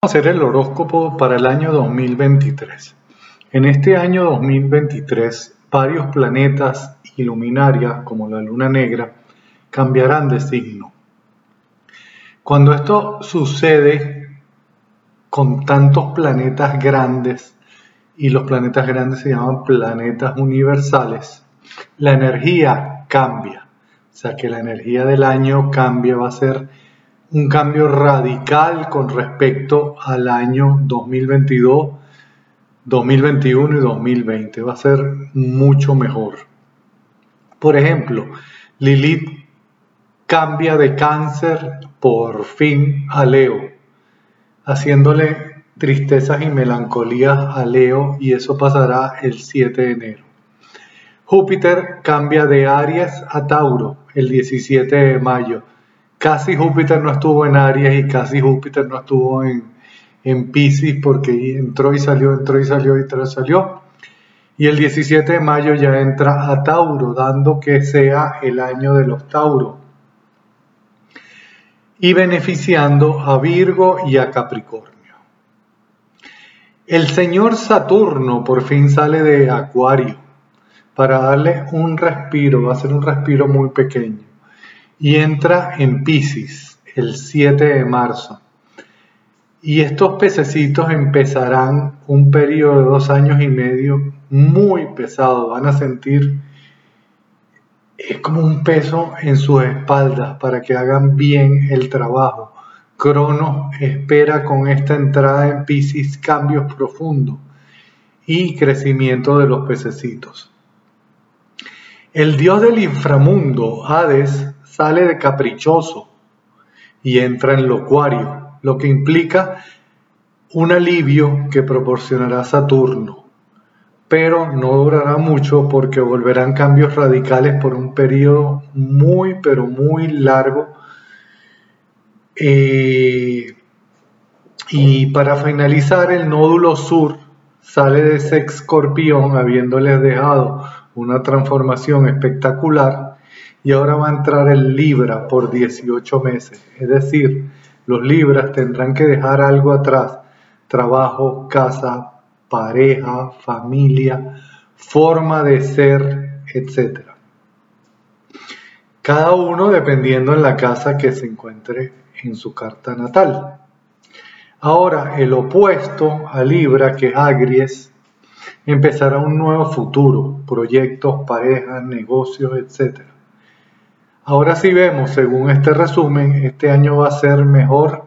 Hacer el horóscopo para el año 2023. En este año 2023, varios planetas y luminarias, como la luna negra, cambiarán de signo. Cuando esto sucede con tantos planetas grandes, y los planetas grandes se llaman planetas universales, la energía cambia. O sea que la energía del año cambia, va a ser un cambio radical con respecto al año 2022, 2021 y 2020. Va a ser mucho mejor. Por ejemplo, Lilith cambia de cáncer por fin a Leo, haciéndole tristezas y melancolías a Leo y eso pasará el 7 de enero. Júpiter cambia de Aries a Tauro el 17 de mayo casi Júpiter no estuvo en Aries y casi Júpiter no estuvo en, en Pisces porque entró y salió, entró y salió y salió. Y el 17 de mayo ya entra a Tauro, dando que sea el año de los Tauros. Y beneficiando a Virgo y a Capricornio. El señor Saturno por fin sale de Acuario para darle un respiro, va a ser un respiro muy pequeño y entra en Pisces el 7 de marzo. Y estos pececitos empezarán un periodo de dos años y medio muy pesado. Van a sentir es como un peso en sus espaldas para que hagan bien el trabajo. Cronos espera con esta entrada en Pisces cambios profundos y crecimiento de los pececitos. El dios del inframundo, Hades, sale de caprichoso y entra en locuario, lo que implica un alivio que proporcionará Saturno, pero no durará mucho porque volverán cambios radicales por un periodo muy, pero muy largo. Eh, y para finalizar, el nódulo sur sale de ese escorpión, habiéndoles dejado una transformación espectacular y ahora va a entrar el Libra por 18 meses. Es decir, los Libras tendrán que dejar algo atrás, trabajo, casa, pareja, familia, forma de ser, etc. Cada uno dependiendo en la casa que se encuentre en su carta natal. Ahora, el opuesto a Libra, que es Agries, empezará un nuevo futuro, proyectos, parejas, negocios, etc. Ahora sí vemos, según este resumen, este año va a ser mejor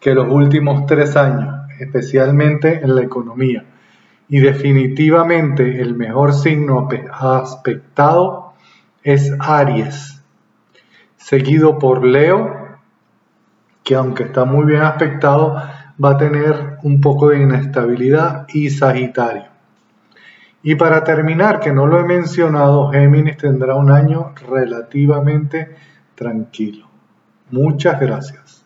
que los últimos tres años, especialmente en la economía. Y definitivamente el mejor signo aspectado es Aries, seguido por Leo, que aunque está muy bien aspectado, va a tener un poco de inestabilidad, y Sagitario. Y para terminar, que no lo he mencionado, Géminis tendrá un año relativamente tranquilo. Muchas gracias.